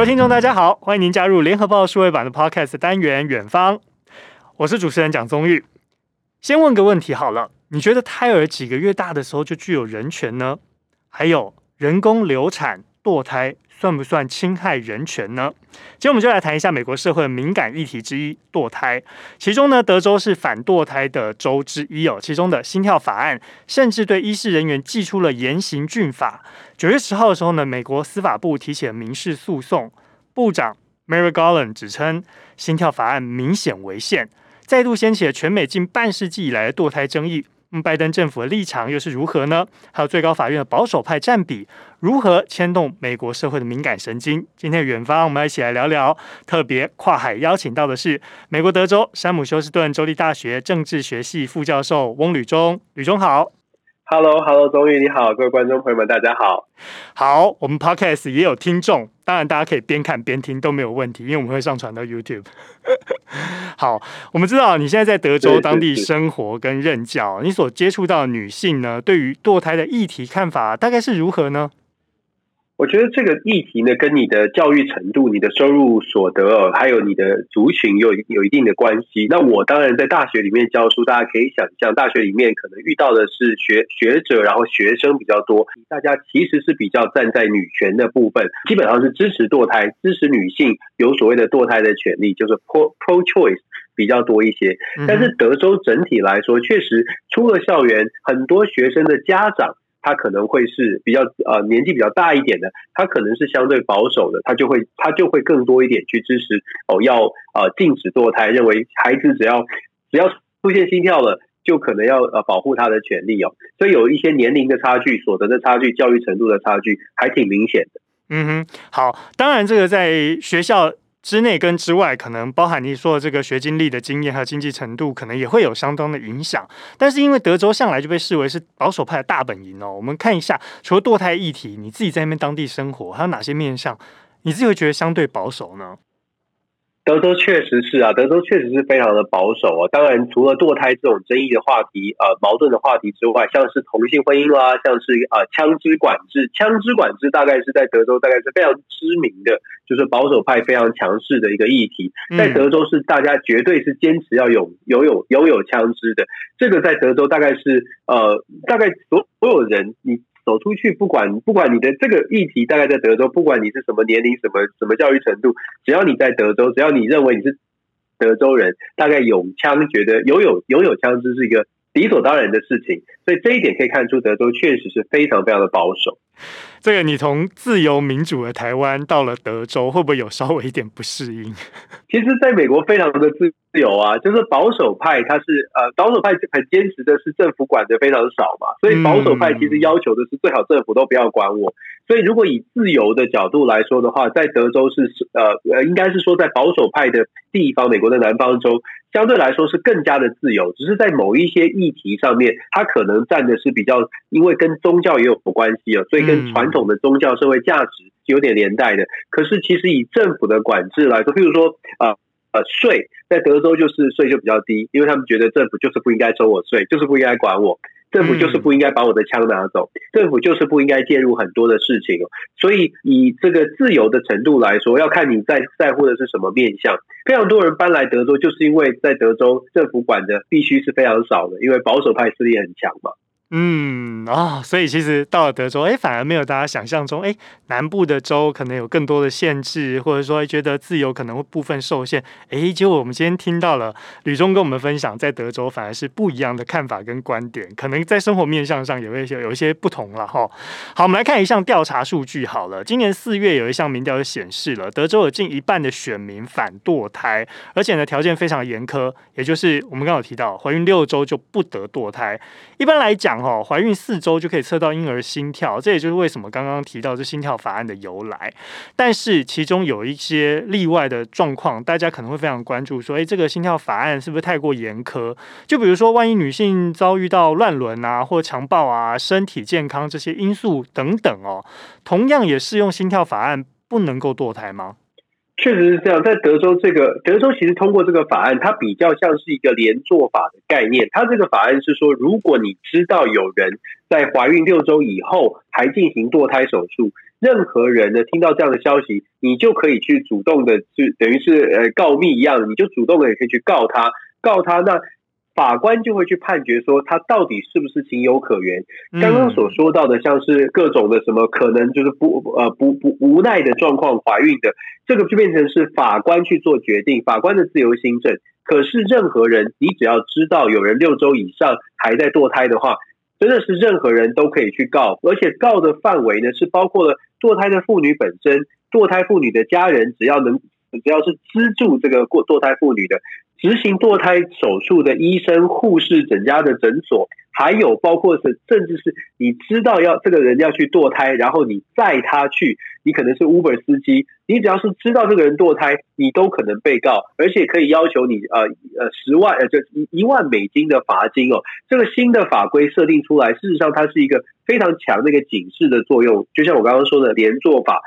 各位听众，大家好，欢迎您加入联合报数位版的 Podcast 单元《远方》，我是主持人蒋宗玉。先问个问题好了，你觉得胎儿几个月大的时候就具有人权呢？还有人工流产、堕胎。算不算侵害人权呢？今天我们就来谈一下美国社会敏感议题之一——堕胎。其中呢，德州是反堕胎的州之一哦。其中的心跳法案甚至对医师人员祭出了严刑峻法。九月十号的时候呢，美国司法部提起了民事诉讼，部长 Mary Garland 指称心跳法案明显违宪，再度掀起了全美近半世纪以来的堕胎争议。嗯，拜登政府的立场又是如何呢？还有最高法院的保守派占比如何牵动美国社会的敏感神经？今天的远方，我们一起来聊聊。特别跨海邀请到的是美国德州山姆休斯顿州立大学政治学系副教授翁吕中。吕中好。Hello，Hello，宗玉你好，各位观众朋友们，大家好。好，我们 Podcast 也有听众，当然大家可以边看边听都没有问题，因为我们会上传到 YouTube。好，我们知道你现在在德州当地生活跟任教，你所接触到的女性呢，对于堕胎的议题看法大概是如何呢？我觉得这个议题呢，跟你的教育程度、你的收入所得，还有你的族群有有一定的关系。那我当然在大学里面教书，大家可以想象，大学里面可能遇到的是学学者，然后学生比较多，大家其实是比较站在女权的部分，基本上是支持堕胎，支持女性有所谓的堕胎的权利，就是 pro pro choice 比较多一些。但是德州整体来说，确实出了校园，很多学生的家长。他可能会是比较呃年纪比较大一点的，他可能是相对保守的，他就会他就会更多一点去支持哦，要呃禁止堕胎，认为孩子只要只要出现心跳了，就可能要呃保护他的权利哦，所以有一些年龄的差距、所得的差距、教育程度的差距，还挺明显的。嗯哼，好，当然这个在学校。之内跟之外，可能包含你说的这个学经历的经验和经济程度，可能也会有相当的影响。但是因为德州向来就被视为是保守派的大本营哦，我们看一下，除了堕胎议题，你自己在那边当地生活，还有哪些面向，你自己会觉得相对保守呢？德州确实是啊，德州确实是非常的保守啊。当然，除了堕胎这种争议的话题、呃矛盾的话题之外，像是同性婚姻啦，像是呃枪支管制，枪支管制大概是在德州大概是非常知名的，就是保守派非常强势的一个议题。在德州是大家绝对是坚持要有有有拥有枪支的，这个在德州大概是呃大概所所有人你。走出去，不管不管你的这个议题大概在德州，不管你是什么年龄、什么什么教育程度，只要你在德州，只要你认为你是德州人，大概有枪，觉得拥有拥有枪支是一个理所当然的事情。所以这一点可以看出，德州确实是非常非常的保守。这个你从自由民主的台湾到了德州，会不会有稍微一点不适应？其实，在美国非常的自由啊，就是保守派他是呃保守派很坚持的是政府管的非常少嘛，所以保守派其实要求的是最好政府都不要管我。所以如果以自由的角度来说的话，在德州是呃呃应该是说在保守派的地方，美国的南方州相对来说是更加的自由，只是在某一些议题上面，它可能占的是比较，因为跟宗教也有关系啊，所以跟传统的宗教社会价值有点连带的。可是其实以政府的管制来说，譬如说啊呃税，在德州就是税就比较低，因为他们觉得政府就是不应该收我税，就是不应该管我，政府就是不应该把我的枪拿走，政府就是不应该介入很多的事情。所以以这个自由的程度来说，要看你在在乎的是什么面向。非常多人搬来德州，就是因为在德州政府管的必须是非常少的，因为保守派势力很强嘛。嗯啊、所以其实到了德州，哎，反而没有大家想象中，哎，南部的州可能有更多的限制，或者说觉得自由可能会部分受限。哎，结果我们今天听到了吕中跟我们分享，在德州反而是不一样的看法跟观点，可能在生活面向上也会有一些不同了哈。好，我们来看一项调查数据。好了，今年四月有一项民调就显示了，德州有近一半的选民反堕胎，而且呢条件非常严苛，也就是我们刚刚有提到，怀孕六周就不得堕胎。一般来讲，哦，怀孕四周就可以测到婴儿心跳，这也就是为什么刚刚提到这心跳法案的由来。但是其中有一些例外的状况，大家可能会非常关注，说，诶，这个心跳法案是不是太过严苛？就比如说，万一女性遭遇到乱伦啊，或强暴啊，身体健康这些因素等等哦，同样也适用心跳法案，不能够堕胎吗？确实是这样，在德州这个德州其实通过这个法案，它比较像是一个连坐法的概念。它这个法案是说，如果你知道有人在怀孕六周以后还进行堕胎手术，任何人呢听到这样的消息，你就可以去主动的，去等于是呃告密一样，你就主动的也可以去告他，告他那。法官就会去判决说他到底是不是情有可原。刚刚所说到的，像是各种的什么可能就是不呃不不无奈的状况怀孕的，这个就变成是法官去做决定，法官的自由心证。可是任何人，你只要知道有人六周以上还在堕胎的话，真的是任何人都可以去告，而且告的范围呢是包括了堕胎的妇女本身、堕胎妇女的家人，只要能只要是资助这个过堕胎妇女的。执行堕胎手术的医生、护士、整家的诊所，还有包括是甚至是你知道要这个人要去堕胎，然后你载他去，你可能是 Uber 司机，你只要是知道这个人堕胎，你都可能被告，而且可以要求你呃呃十万呃就一一万美金的罚金哦。这个新的法规设定出来，事实上它是一个非常强的一个警示的作用，就像我刚刚说的连坐法，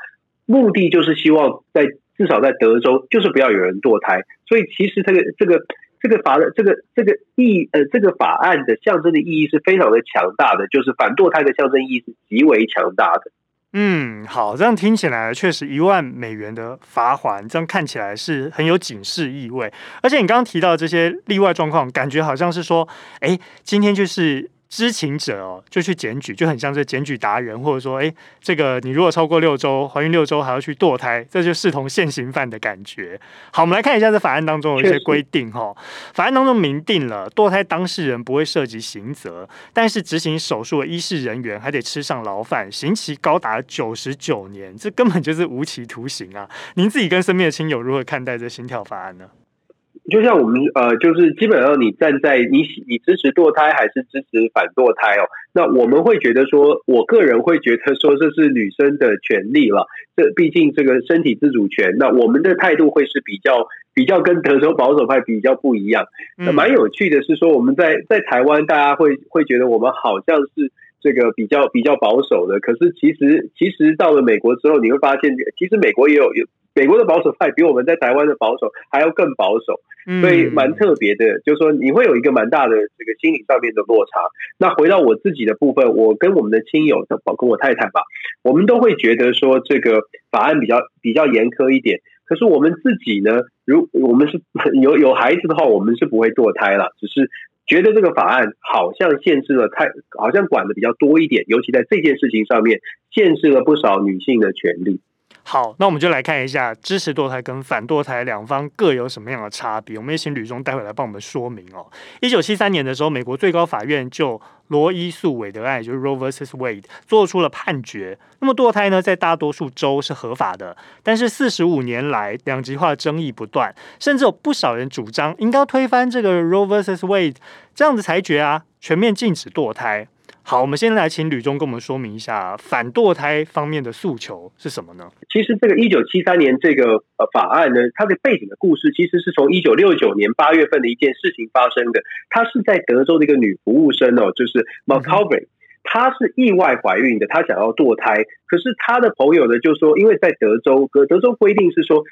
目的就是希望在。至少在德州，就是不要有人堕胎。所以其实这个这个这个法的这个这个意呃这个法案的象征的意义是非常的强大的，就是反堕胎的象征意义是极为强大的。嗯，好，这样听起来确实一万美元的罚款，这样看起来是很有警示意味。而且你刚刚提到这些例外状况，感觉好像是说，哎，今天就是。知情者哦，就去检举，就很像是检举达人，或者说，哎，这个你如果超过六周，怀孕六周还要去堕胎，这就视同现行犯的感觉。好，我们来看一下这法案当中有一些规定哈。法案当中明定了，堕胎当事人不会涉及刑责，但是执行手术的医事人员还得吃上牢饭，刑期高达九十九年，这根本就是无期徒刑啊！您自己跟身边的亲友如何看待这心跳法案呢？就像我们呃，就是基本上你站在你你支持堕胎还是支持反堕胎哦？那我们会觉得说，我个人会觉得说，这是女生的权利了。这毕竟这个身体自主权，那我们的态度会是比较比较跟德州保守派比较不一样。那蛮有趣的是说，我们在在台湾，大家会会觉得我们好像是这个比较比较保守的，可是其实其实到了美国之后，你会发现，其实美国也有有。美国的保守派比我们在台湾的保守还要更保守，所以蛮特别的。就是说，你会有一个蛮大的这个心理上面的落差。那回到我自己的部分，我跟我们的亲友，包括我太太吧，我们都会觉得说这个法案比较比较严苛一点。可是我们自己呢，如我们是有有孩子的话，我们是不会堕胎了，只是觉得这个法案好像限制了太，好像管的比较多一点，尤其在这件事情上面，限制了不少女性的权利。好，那我们就来看一下支持堕胎跟反堕胎两方各有什么样的差别。我们也请吕中待会来帮我们说明哦。一九七三年的时候，美国最高法院就罗伊诉韦德案，就是 Roe vs Wade，做出了判决。那么堕胎呢，在大多数州是合法的，但是四十五年来两极化争议不断，甚至有不少人主张应该推翻这个 Roe vs Wade 这样的裁决啊，全面禁止堕胎。好，我们先来请吕中跟我们说明一下反堕胎方面的诉求是什么呢？其实这个一九七三年这个呃法案呢，它的背景的故事其实是从一九六九年八月份的一件事情发生的。它是在德州的一个女服务生哦，就是 McCovery。她是意外怀孕的，她想要堕胎，可是她的朋友呢就说，因为在德州，德德州规定是说，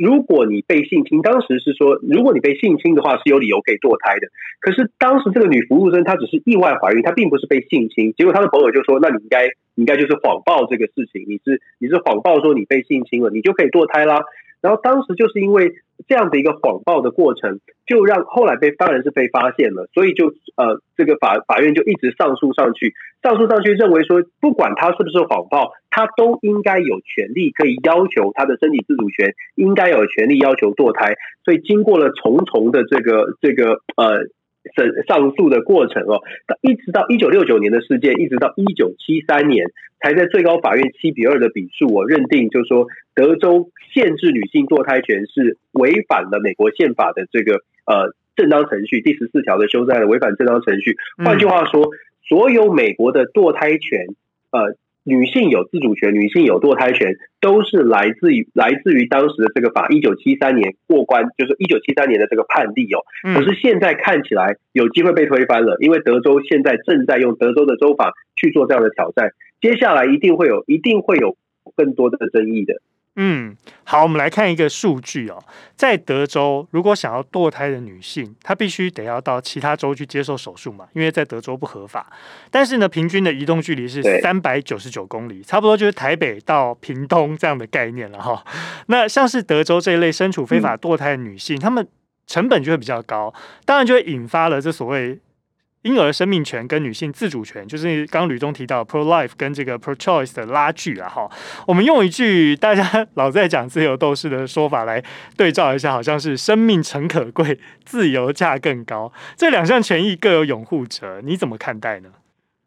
如果你被性侵，当时是说，如果你被性侵的话，是有理由可以堕胎的。可是当时这个女服务生她只是意外怀孕，她并不是被性侵。结果她的朋友就说，那你应该应该就是谎报这个事情，你是你是谎报说你被性侵了，你就可以堕胎啦。然后当时就是因为这样的一个谎报的过程，就让后来被当然是被发现了，所以就呃这个法法院就一直上诉上去，上诉上去认为说，不管他是不是谎报，他都应该有权利可以要求他的身体自主权，应该有权利要求堕胎。所以经过了重重的这个这个呃。审上诉的过程哦，一直到一九六九年的事件，一直到一九七三年，才在最高法院七比二的比数，我认定就是说，德州限制女性堕胎权是违反了美国宪法的这个呃正当程序第十四条的修正案，违反正当程序。换句话说，所有美国的堕胎权呃。女性有自主权，女性有堕胎权，都是来自于来自于当时的这个法，一九七三年过关，就是一九七三年的这个判例哦。可是现在看起来有机会被推翻了，因为德州现在正在用德州的州法去做这样的挑战，接下来一定会有，一定会有更多的争议的。嗯，好，我们来看一个数据哦，在德州，如果想要堕胎的女性，她必须得要到其他州去接受手术嘛，因为在德州不合法。但是呢，平均的移动距离是三百九十九公里，差不多就是台北到屏东这样的概念了哈。那像是德州这一类身处非法堕胎的女性，她、嗯、们成本就会比较高，当然就会引发了这所谓。婴儿生命权跟女性自主权，就是刚刚吕中提到 pro life 跟这个 pro choice 的拉锯啊，哈，我们用一句大家 老在讲自由斗士的说法来对照一下，好像是生命诚可贵，自由价更高，这两项权益各有拥护者，你怎么看待呢？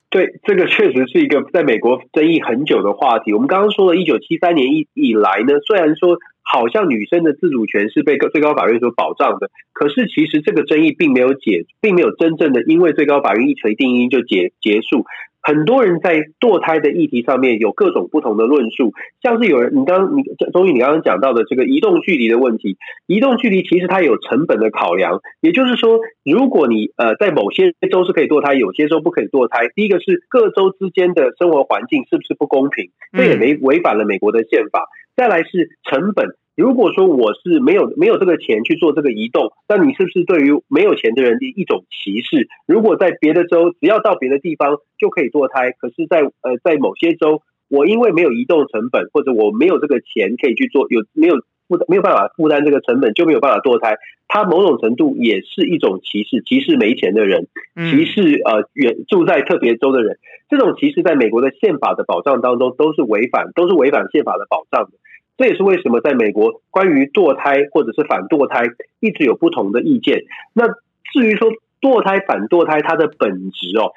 对，这个确实是一个在美国争议很久的话题。我们刚刚说了，一九七三年以以来呢，虽然说。好像女生的自主权是被最高法院所保障的，可是其实这个争议并没有解，并没有真正的因为最高法院一锤定音就结结束。很多人在堕胎的议题上面有各种不同的论述，像是有人，你刚刚你终于你刚刚讲到的这个移动距离的问题，移动距离其实它有成本的考量，也就是说，如果你呃在某些州是可以堕胎，有些州不可以堕胎，第一个是各州之间的生活环境是不是不公平，这也没违反了美国的宪法。再来是成本。如果说我是没有没有这个钱去做这个移动，那你是不是对于没有钱的人的一种歧视？如果在别的州，只要到别的地方就可以堕胎，可是在呃在某些州，我因为没有移动成本，或者我没有这个钱可以去做，有没有负没有办法负担这个成本，就没有办法堕胎。它某种程度也是一种歧视，歧视没钱的人，歧视呃远住在特别州的人。这种歧视在美国的宪法的保障当中都是违反，都是违反宪法的保障的。这也是为什么在美国，关于堕胎或者是反堕胎一直有不同的意见。那至于说堕胎反堕胎，它的本质哦，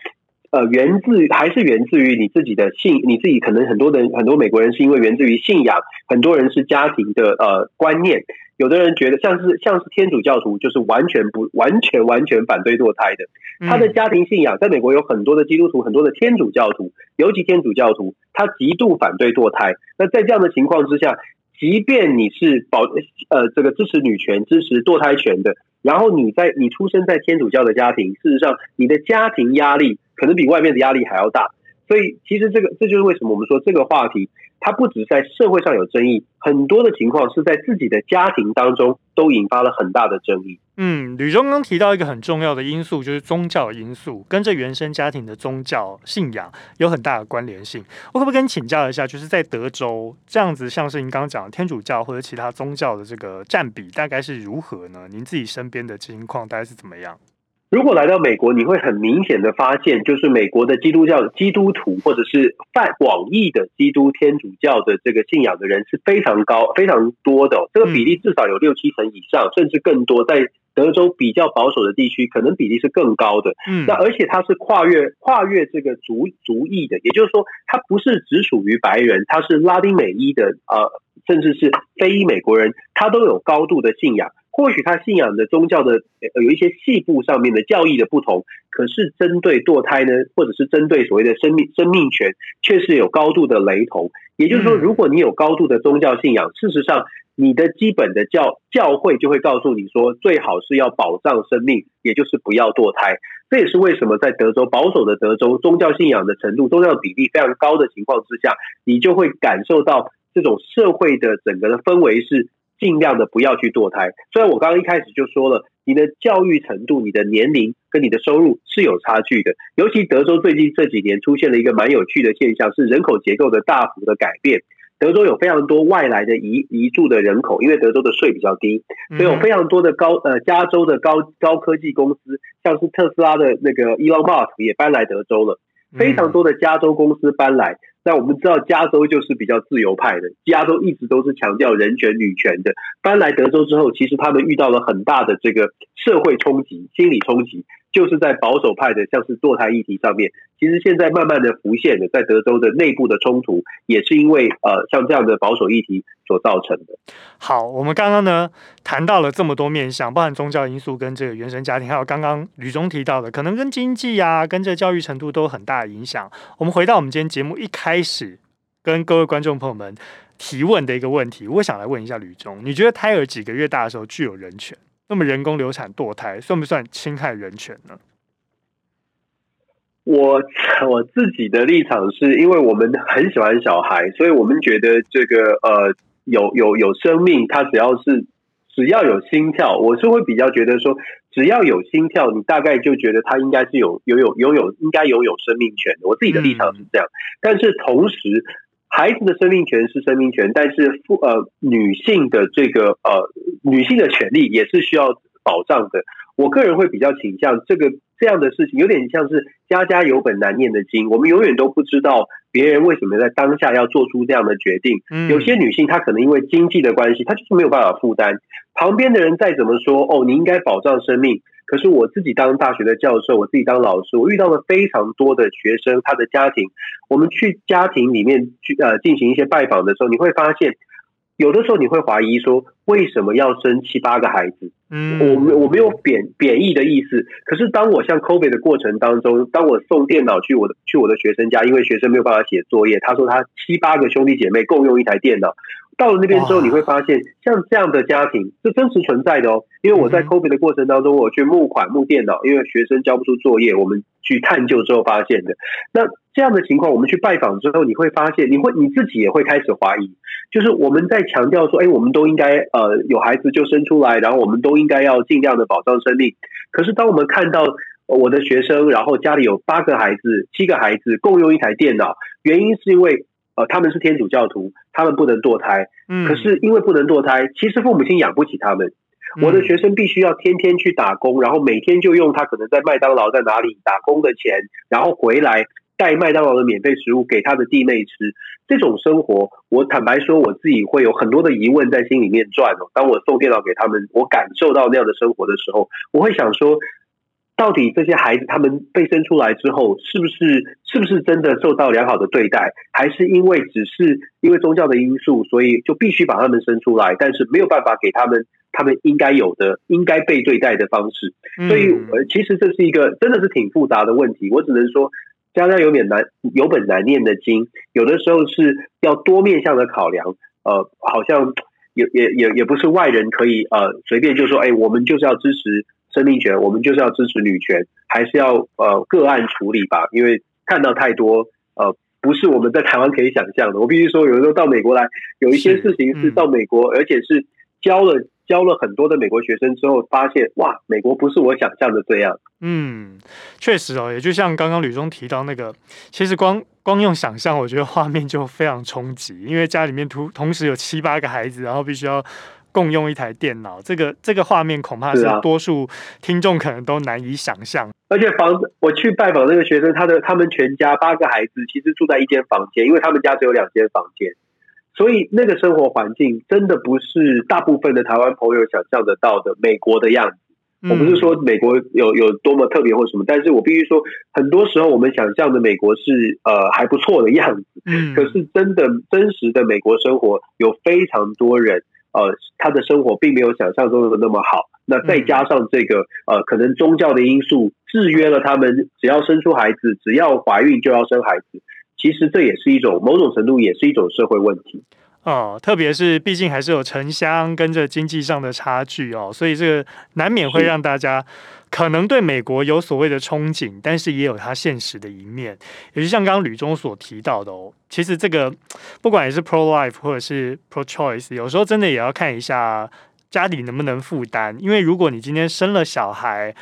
呃，源自还是源自于你自己的信，你自己可能很多人很多美国人是因为源自于信仰，很多人是家庭的呃观念。有的人觉得像是像是天主教徒，就是完全不完全完全反对堕胎的。他的家庭信仰，在美国有很多的基督徒，很多的天主教徒，尤其天主教徒，他极度反对堕胎。那在这样的情况之下，即便你是保呃这个支持女权、支持堕胎权的，然后你在你出生在天主教的家庭，事实上你的家庭压力可能比外面的压力还要大。所以其实这个这就是为什么我们说这个话题。它不只在社会上有争议，很多的情况是在自己的家庭当中都引发了很大的争议。嗯，吕中刚提到一个很重要的因素，就是宗教因素，跟这原生家庭的宗教信仰有很大的关联性。我可不可以跟你请教一下，就是在德州这样子，像是您刚刚讲的天主教或者其他宗教的这个占比大概是如何呢？您自己身边的情况大概是怎么样？如果来到美国，你会很明显的发现，就是美国的基督教基督徒，或者是泛广义的基督天主教的这个信仰的人是非常高、非常多的，这个比例至少有六七成以上，甚至更多。在德州比较保守的地区，可能比例是更高的。嗯，那而且它是跨越跨越这个族族裔的，也就是说，它不是只属于白人，它是拉丁美裔的，呃，甚至是非裔美国人，他都有高度的信仰。或许他信仰的宗教的有一些细部上面的教义的不同，可是针对堕胎呢，或者是针对所谓的生命生命权，却是有高度的雷同。也就是说，如果你有高度的宗教信仰，事实上你的基本的教教会就会告诉你说，最好是要保障生命，也就是不要堕胎。这也是为什么在德州保守的德州，宗教信仰的程度、宗教比例非常高的情况之下，你就会感受到这种社会的整个的氛围是。尽量的不要去堕胎。虽然我刚刚一开始就说了，你的教育程度、你的年龄跟你的收入是有差距的。尤其德州最近这几年出现了一个蛮有趣的现象，是人口结构的大幅的改变。德州有非常多外来的移移住的人口，因为德州的税比较低，所以有非常多的高呃加州的高高科技公司，像是特斯拉的那个 Elon Musk 也搬来德州了。非常多的加州公司搬来。那我们知道，加州就是比较自由派的，加州一直都是强调人权、女权的。搬来德州之后，其实他们遇到了很大的这个社会冲击、心理冲击。就是在保守派的，像是堕胎议题上面，其实现在慢慢的浮现的，在德州的内部的冲突，也是因为呃，像这样的保守议题所造成的。好，我们刚刚呢谈到了这么多面向，包含宗教因素跟这个原生家庭，还有刚刚吕中提到的，可能跟经济啊，跟这教育程度都有很大的影响。我们回到我们今天节目一开始跟各位观众朋友们提问的一个问题，我想来问一下吕中，你觉得胎儿几个月大的时候具有人权？那么人工流产堕胎算不算侵害人权呢？我我自己的立场是因为我们很喜欢小孩，所以我们觉得这个呃有有有生命，它只要是只要有心跳，我是会比较觉得说，只要有心跳，你大概就觉得它应该是有有有拥有应该拥有生命权的。我自己的立场是这样，嗯、但是同时，孩子的生命权是生命权，但是父呃女性的这个呃女性的权利也是需要保障的。我个人会比较倾向这个这样的事情，有点像是家家有本难念的经。我们永远都不知道别人为什么在当下要做出这样的决定。有些女性她可能因为经济的关系，她就是没有办法负担。旁边的人再怎么说，哦，你应该保障生命。可是我自己当大学的教授，我自己当老师，我遇到了非常多的学生，他的家庭，我们去家庭里面去呃进行一些拜访的时候，你会发现。有的时候你会怀疑说，为什么要生七八个孩子？嗯，我没我没有贬贬义的意思。可是当我像 COVID 的过程当中，当我送电脑去我的去我的学生家，因为学生没有办法写作业，他说他七八个兄弟姐妹共用一台电脑。到了那边之后，你会发现像这样的家庭是真实存在的哦。因为我在 COVID 的过程当中，我去募款募电脑，因为学生交不出作业，我们去探究之后发现的。那这样的情况，我们去拜访之后，你会发现，你会你自己也会开始怀疑，就是我们在强调说，哎，我们都应该呃有孩子就生出来，然后我们都应该要尽量的保障生命。可是当我们看到我的学生，然后家里有八个孩子、七个孩子共用一台电脑，原因是因为。呃，他们是天主教徒，他们不能堕胎。嗯，可是因为不能堕胎，其实父母亲养不起他们。我的学生必须要天天去打工，然后每天就用他可能在麦当劳在哪里打工的钱，然后回来带麦当劳的免费食物给他的弟妹吃。这种生活，我坦白说，我自己会有很多的疑问在心里面转哦。当我送电脑给他们，我感受到那样的生活的时候，我会想说。到底这些孩子他们被生出来之后，是不是是不是真的受到良好的对待，还是因为只是因为宗教的因素，所以就必须把他们生出来，但是没有办法给他们他们应该有的、应该被对待的方式？所以，呃，其实这是一个真的是挺复杂的问题。我只能说，家家有本难有本难念的经，有的时候是要多面向的考量。呃，好像也也也也不是外人可以呃随便就说，哎，我们就是要支持。生命权，我们就是要支持女权，还是要呃个案处理吧？因为看到太多呃，不是我们在台湾可以想象的。我必须说，有的时候到美国来，有一些事情是到美国，嗯、而且是教了教了很多的美国学生之后，发现哇，美国不是我想象的这样。嗯，确实哦，也就像刚刚吕中提到那个，其实光光用想象，我觉得画面就非常冲击，因为家里面同同时有七八个孩子，然后必须要。共用一台电脑，这个这个画面恐怕是多数听众可能都难以想象。而且房子，我去拜访那个学生，他的他们全家八个孩子，其实住在一间房间，因为他们家只有两间房间，所以那个生活环境真的不是大部分的台湾朋友想象得到的美国的样子。我不是说美国有有多么特别或什么，但是我必须说，很多时候我们想象的美国是呃还不错的样子，可是真的真实的美国生活有非常多人。呃，他的生活并没有想象中的那么好。那再加上这个呃，可能宗教的因素制约了他们，只要生出孩子，只要怀孕就要生孩子。其实这也是一种某种程度，也是一种社会问题。哦，特别是毕竟还是有城乡跟着经济上的差距哦，所以这个难免会让大家可能对美国有所谓的憧憬，但是也有它现实的一面。也就像刚刚吕中所提到的哦，其实这个不管也是 pro life 或者是 pro choice，有时候真的也要看一下家里能不能负担。因为如果你今天生了小孩，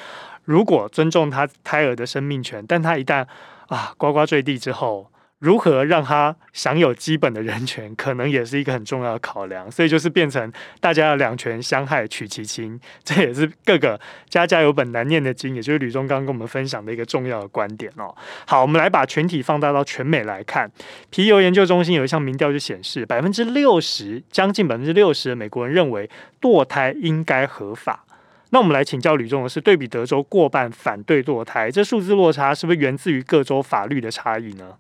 如果尊重他胎儿的生命权，但他一旦啊呱呱坠地之后。如何让他享有基本的人权，可能也是一个很重要的考量。所以就是变成大家要两权相害取其轻，这也是各个家家有本难念的经，也就是吕中刚刚跟我们分享的一个重要的观点哦。好，我们来把全体放大到全美来看，皮尤研究中心有一项民调就显示，百分之六十，将近百分之六十的美国人认为堕胎应该合法。那我们来请教吕中的是，对比德州过半反对堕胎，这数字落差是不是源自于各州法律的差异呢？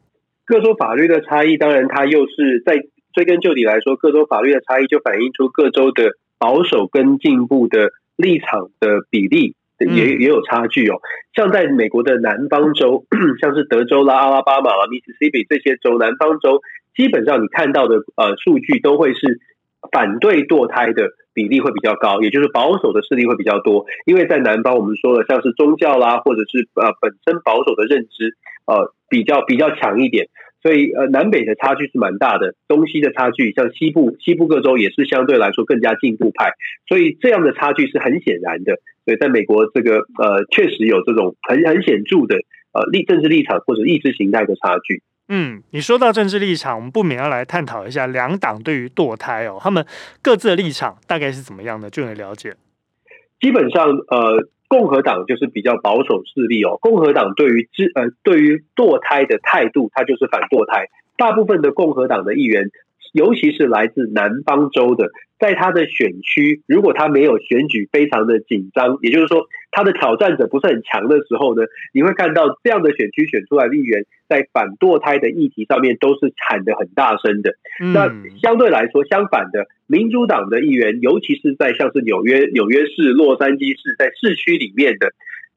各州法律的差异，当然它又是在追根究底来说，各州法律的差异就反映出各州的保守跟进步的立场的比例也也有差距哦。像在美国的南方州，像是德州啦、阿拉巴马啦、密西西比这些州，南方州基本上你看到的呃数据都会是反对堕胎的比例会比较高，也就是保守的势力会比较多。因为在南方，我们说了像是宗教啦，或者是呃本身保守的认知。呃，比较比较强一点，所以呃南北的差距是蛮大的，东西的差距，像西部西部各州也是相对来说更加进步派，所以这样的差距是很显然的。所以在美国这个呃确实有这种很很显著的呃立政治立场或者意识形态的差距。嗯，你说到政治立场，我们不免要来探讨一下两党对于堕胎哦，他们各自的立场大概是怎么样的？就很了解。基本上，呃，共和党就是比较保守势力哦。共和党对于之呃对于堕胎的态度，它就是反堕胎。大部分的共和党的议员。尤其是来自南方州的，在他的选区，如果他没有选举非常的紧张，也就是说他的挑战者不是很强的时候呢，你会看到这样的选区选出来的议员，在反堕胎的议题上面都是喊得很大声的。嗯、那相对来说，相反的，民主党的议员，尤其是在像是纽约、纽约市、洛杉矶市，在市区里面的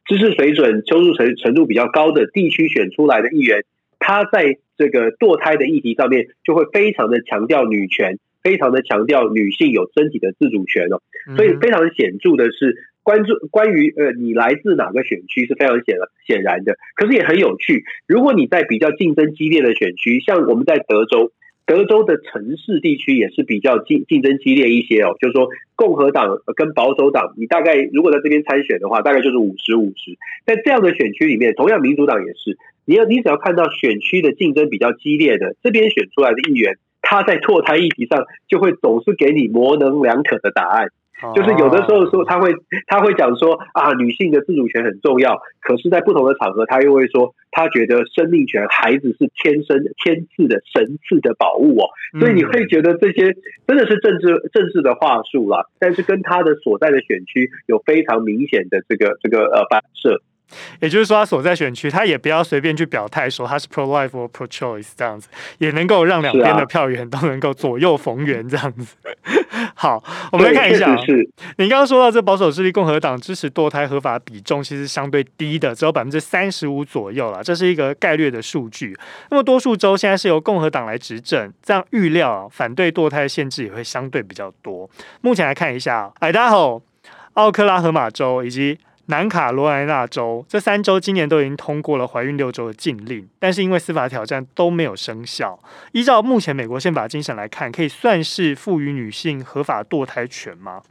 知识水准、收入程程度比较高的地区选出来的议员。他在这个堕胎的议题上面，就会非常的强调女权，非常的强调女性有身体的自主权哦。所以非常显著的是，关注关于呃你来自哪个选区是非常显显然的。可是也很有趣，如果你在比较竞争激烈的选区，像我们在德州。德州的城市地区也是比较竞竞争激烈一些哦，就是说共和党跟保守党，你大概如果在这边参选的话，大概就是五十五十。在这样的选区里面，同样民主党也是，你要你只要看到选区的竞争比较激烈的这边选出来的议员，他在堕胎议题上就会总是给你模棱两可的答案。就是有的时候说他会他会讲说啊，女性的自主权很重要，可是，在不同的场合，他又会说他觉得生命权、孩子是天生天赐的神赐的宝物哦，所以你会觉得这些真的是政治政治的话术啦，但是跟他的所在的选区有非常明显的这个这个呃反射。也就是说，他所在选区，他也不要随便去表态说他是 pro life 或 pro choice 这样子，也能够让两边的票源都能够左右逢源这样子。好，我们来看一下，是你刚刚说到这保守势力共和党支持堕胎合法比重其实相对低的，只有百分之三十五左右了，这是一个概率的数据。那么多数州现在是由共和党来执政，这样预料反对堕胎限制也会相对比较多。目前来看一下，爱达荷、奥克拉荷马州以及。南卡罗来纳州这三州今年都已经通过了怀孕六周的禁令，但是因为司法挑战都没有生效。依照目前美国宪法精神来看，可以算是赋予女性合法堕胎权吗？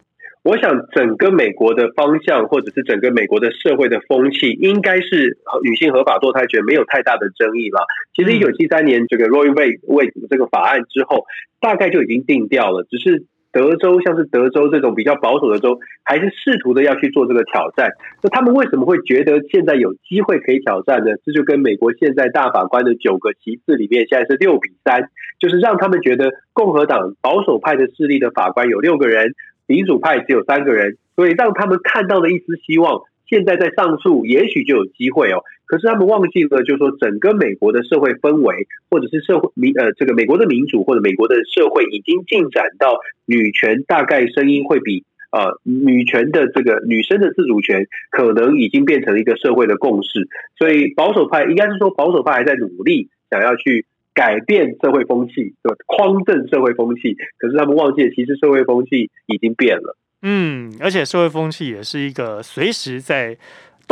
我想整个美国的方向，或者是整个美国的社会的风气，应该是女性合法堕胎权没有太大的争议了。其实一九七三年这个 Roe v. Wade 这个法案之后，大概就已经定掉了，只是。德州像是德州这种比较保守的州，还是试图的要去做这个挑战。那他们为什么会觉得现在有机会可以挑战呢？这就跟美国现在大法官的九个席次里面，现在是六比三，就是让他们觉得共和党保守派的势力的法官有六个人，民主派只有三个人，所以让他们看到了一丝希望。现在在上诉，也许就有机会哦。可是他们忘记了，就是说整个美国的社会氛围，或者是社会民呃，这个美国的民主或者美国的社会，已经进展到女权大概声音会比呃女权的这个女生的自主权，可能已经变成一个社会的共识。所以保守派应该是说保守派还在努力想要去改变社会风气，对吧？匡正社会风气。可是他们忘记了，其实社会风气已经变了。嗯，而且社会风气也是一个随时在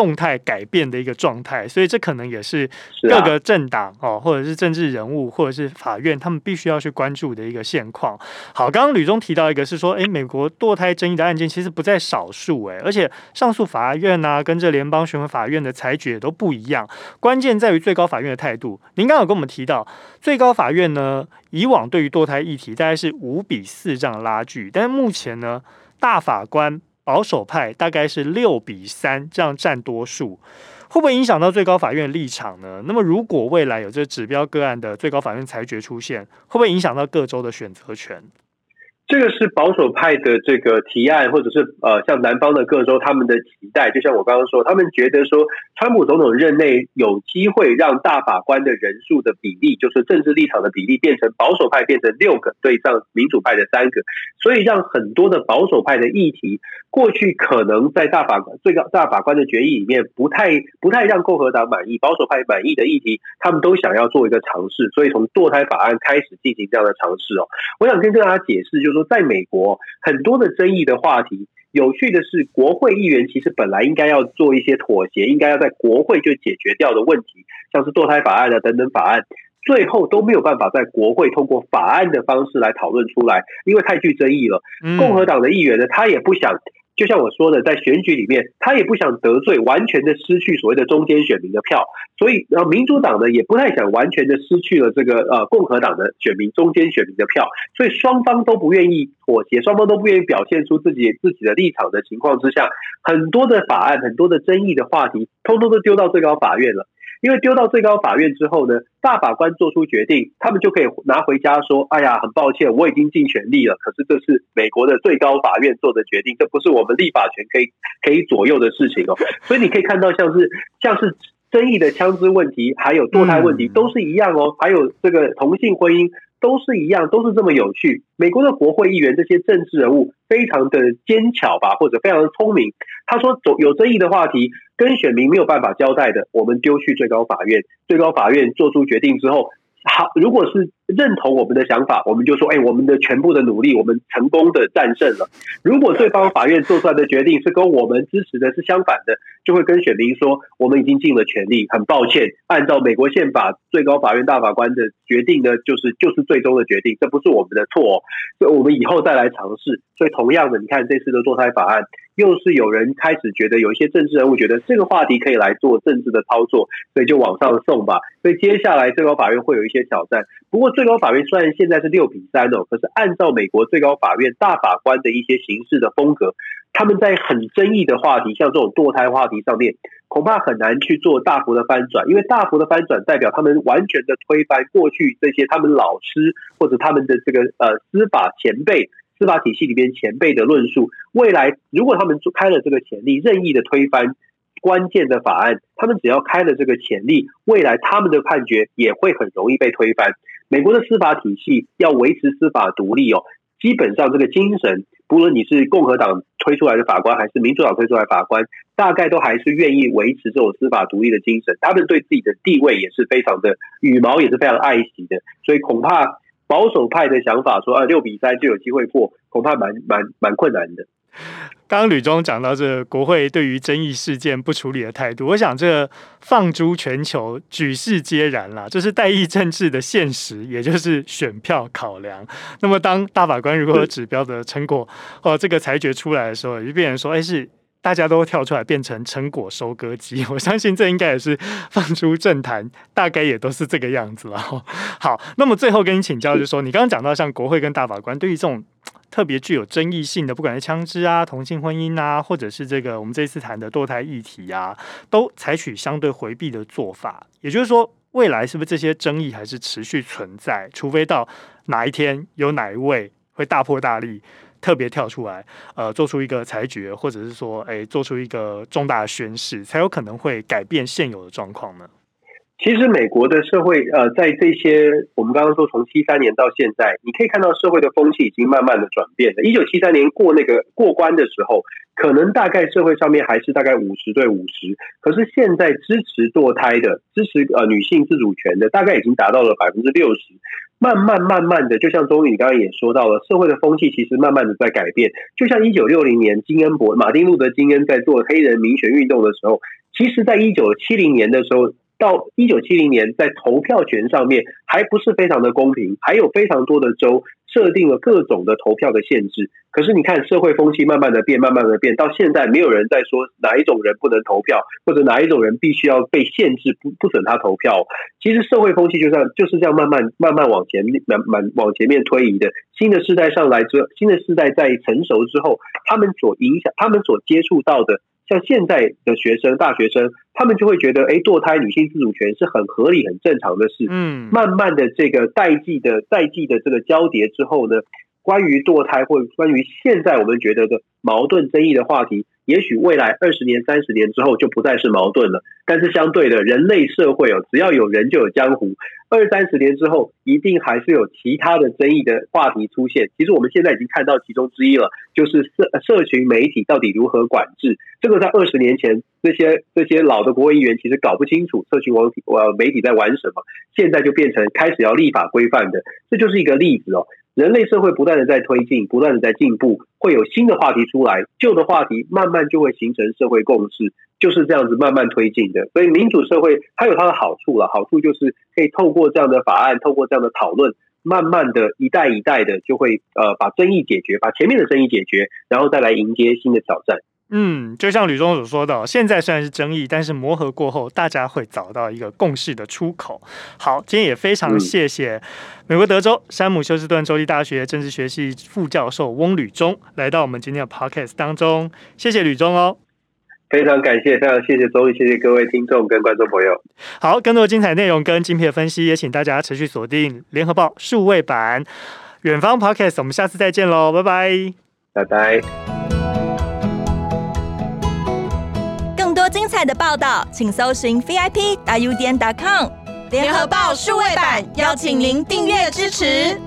动态改变的一个状态，所以这可能也是各个政党哦，或者是政治人物，或者是法院，他们必须要去关注的一个现况。好，刚刚吕中提到一个是说，诶，美国堕胎争议的案件其实不在少数，诶，而且上诉法院呐、啊，跟这联邦巡回法院的裁决都不一样，关键在于最高法院的态度。您刚刚有跟我们提到，最高法院呢，以往对于堕胎议题大概是五比四这样拉锯，但是目前呢，大法官保守派大概是六比三这样占多数，会不会影响到最高法院的立场呢？那么如果未来有这指标个案的最高法院裁决出现，会不会影响到各州的选择权？这个是保守派的这个提案，或者是呃，像南方的各州他们的期待。就像我刚刚说，他们觉得说，川普总统任内有机会让大法官的人数的比例，就是政治立场的比例，变成保守派变成六个对上民主派的三个，所以让很多的保守派的议题，过去可能在大法官最高大法官的决议里面不太不太让共和党满意，保守派满意的议题，他们都想要做一个尝试。所以从堕胎法案开始进行这样的尝试哦。我想跟大家解释，就是说。在美国，很多的争议的话题，有趣的是，国会议员其实本来应该要做一些妥协，应该要在国会就解决掉的问题，像是堕胎法案啊等等法案，最后都没有办法在国会通过法案的方式来讨论出来，因为太具争议了。共和党的议员呢，他也不想。就像我说的，在选举里面，他也不想得罪，完全的失去所谓的中间选民的票，所以然后民主党呢也不太想完全的失去了这个呃共和党的选民中间选民的票，所以双方都不愿意妥协，双方都不愿意表现出自己自己的立场的情况之下，很多的法案，很多的争议的话题，通通都丢到最高法院了。因为丢到最高法院之后呢，大法官做出决定，他们就可以拿回家说：“哎呀，很抱歉，我已经尽全力了。可是这是美国的最高法院做的决定，这不是我们立法权可以可以左右的事情哦。”所以你可以看到，像是像是争议的枪支问题，还有堕胎问题，都是一样哦。还有这个同性婚姻。都是一样，都是这么有趣。美国的国会议员这些政治人物非常的奸巧吧，或者非常的聪明。他说，有有争议的话题，跟选民没有办法交代的，我们丢去最高法院，最高法院做出决定之后。好，如果是认同我们的想法，我们就说，哎，我们的全部的努力，我们成功的战胜了。如果对方法院做出来的决定是跟我们支持的是相反的，就会跟选民说，我们已经尽了全力，很抱歉，按照美国宪法，最高法院大法官的决定呢，就是就是最终的决定，这不是我们的错，所以我们以后再来尝试。所以同样的，你看这次的堕胎法案。又是有人开始觉得有一些政治人物觉得这个话题可以来做政治的操作，所以就往上送吧。所以接下来最高法院会有一些挑战。不过最高法院虽然现在是六比三哦，可是按照美国最高法院大法官的一些行事的风格，他们在很争议的话题，像这种堕胎话题上面，恐怕很难去做大幅的翻转，因为大幅的翻转代表他们完全的推翻过去这些他们老师或者他们的这个呃司法前辈。司法体系里边前辈的论述，未来如果他们开了这个潜力，任意的推翻关键的法案，他们只要开了这个潜力，未来他们的判决也会很容易被推翻。美国的司法体系要维持司法独立哦，基本上这个精神，不论你是共和党推出来的法官，还是民主党推出来法官，大概都还是愿意维持这种司法独立的精神。他们对自己的地位也是非常的羽毛，也是非常爱惜的，所以恐怕。保守派的想法说啊，六比三就有机会过，恐怕蛮蛮蛮困难的。刚刚吕中讲到这国会对于争议事件不处理的态度，我想这放诸全球，举世皆然啦。这是代议政治的现实，也就是选票考量。那么当大法官如果有指标的成果哦，这个裁决出来的时候，就变成说，哎是。大家都跳出来变成成果收割机，我相信这应该也是放出政坛，大概也都是这个样子了。好，那么最后跟你请教，就是说，你刚刚讲到像国会跟大法官对于这种特别具有争议性的，不管是枪支啊、同性婚姻啊，或者是这个我们这次谈的堕胎议题啊，都采取相对回避的做法。也就是说，未来是不是这些争议还是持续存在？除非到哪一天有哪一位会大破大立。特别跳出来，呃，做出一个裁决，或者是说，哎，做出一个重大的宣誓，才有可能会改变现有的状况呢？其实，美国的社会，呃，在这些我们刚刚说从七三年到现在，你可以看到社会的风气已经慢慢的转变了。一九七三年过那个过关的时候，可能大概社会上面还是大概五十对五十，可是现在支持堕胎的、支持呃女性自主权的，大概已经达到了百分之六十。慢慢慢慢的，就像中宇刚刚也说到了，社会的风气其实慢慢的在改变。就像一九六零年金恩伯马丁路德金恩在做黑人民权运动的时候，其实在一九七零年的时候。到一九七零年，在投票权上面还不是非常的公平，还有非常多的州设定了各种的投票的限制。可是你看，社会风气慢慢的变，慢慢的变，到现在没有人在说哪一种人不能投票，或者哪一种人必须要被限制，不不准他投票。其实社会风气就像，就是这样慢慢慢慢往前面慢慢往前面推移的。新的世代上来之后，新的世代在成熟之后，他们所影响，他们所接触到的。像现在的学生、大学生，他们就会觉得，哎，堕胎、女性自主权是很合理、很正常的事。嗯，慢慢的，这个代际的代际的这个交叠之后呢，关于堕胎或者关于现在我们觉得的矛盾、争议的话题。也许未来二十年、三十年之后就不再是矛盾了，但是相对的，人类社会哦，只要有人就有江湖。二三十年之后，一定还是有其他的争议的话题出现。其实我们现在已经看到其中之一了，就是社社群媒体到底如何管制。这个在二十年前，这些这些老的国会议员其实搞不清楚社群网体呃媒体在玩什么，现在就变成开始要立法规范的，这就是一个例子哦。人类社会不断的在推进，不断的在进步，会有新的话题出来，旧的话题慢慢就会形成社会共识，就是这样子慢慢推进的。所以民主社会它有它的好处了，好处就是可以透过这样的法案，透过这样的讨论，慢慢的一代一代的就会呃把争议解决，把前面的争议解决，然后再来迎接新的挑战。嗯，就像吕中所说的，现在虽然是争议，但是磨合过后，大家会找到一个共识的出口。好，今天也非常谢谢美国德州山姆休斯顿州立大学政治学系副教授翁吕中来到我们今天的 podcast 当中，谢谢吕中哦。非常感谢，非常谢谢周宇，谢谢各位听众跟观众朋友。好，更多精彩内容跟精辟的分析，也请大家持续锁定联合报数位版远方 podcast，我们下次再见喽，拜拜，拜拜。精彩的报道，请搜寻 VIP 大 U 点 com 联合报数位版，邀请您订阅支持。